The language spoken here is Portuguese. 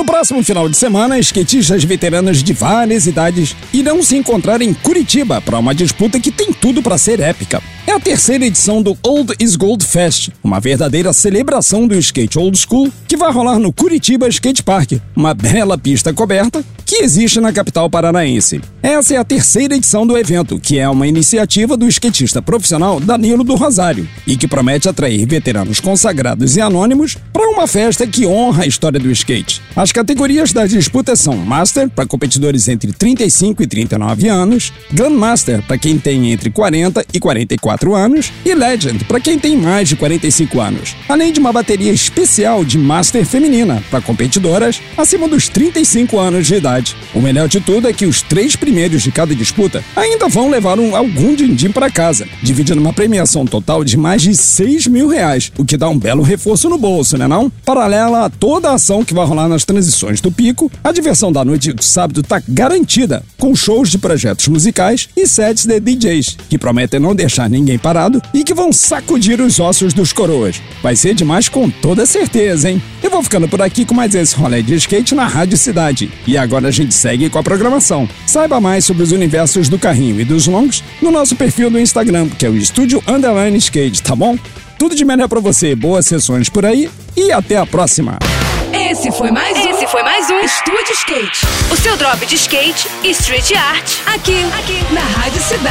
No próximo final de semana, skatistas veteranos de várias idades irão se encontrar em Curitiba para uma disputa que tem tudo para ser épica. É a terceira edição do Old is Gold Fest, uma verdadeira celebração do skate old school que vai rolar no Curitiba Skate Park, uma bela pista coberta que existe na capital paranaense. Essa é a terceira edição do evento, que é uma iniciativa do skatista profissional Danilo do Rosário e que promete atrair veteranos consagrados e anônimos para uma festa que honra a história do skate. As categorias das disputas são Master, para competidores entre 35 e 39 anos, Grandmaster, para quem tem entre 40 e 44 anos, e Legend, para quem tem mais de 45 anos, além de uma bateria especial de Master feminina, para competidoras acima dos 35 anos de idade. O melhor de tudo é que os três primeiros de cada disputa ainda vão levar um, algum din-din para casa, dividindo uma premiação total de mais de 6 mil reais, o que dá um belo reforço no bolso, né não? Paralela a toda a ação que vai rolar nas transições do pico, a diversão da noite do sábado tá garantida, com shows de projetos musicais e sets de DJs, que prometem não deixar ninguém parado e que vão sacudir os ossos dos coroas. Vai ser demais com toda certeza, hein? Eu vou ficando por aqui com mais esse rolê de skate na Rádio Cidade. E agora a gente segue com a programação. Saiba mais sobre os universos do carrinho e dos longos no nosso perfil do Instagram, que é o Estúdio Underline Skate, tá bom? Tudo de melhor para você, boas sessões por aí e até a próxima! Esse foi mais um. Esse foi mais um Estúdio Skate. O seu drop de skate e street art. Aqui, aqui, na Rádio Cidade.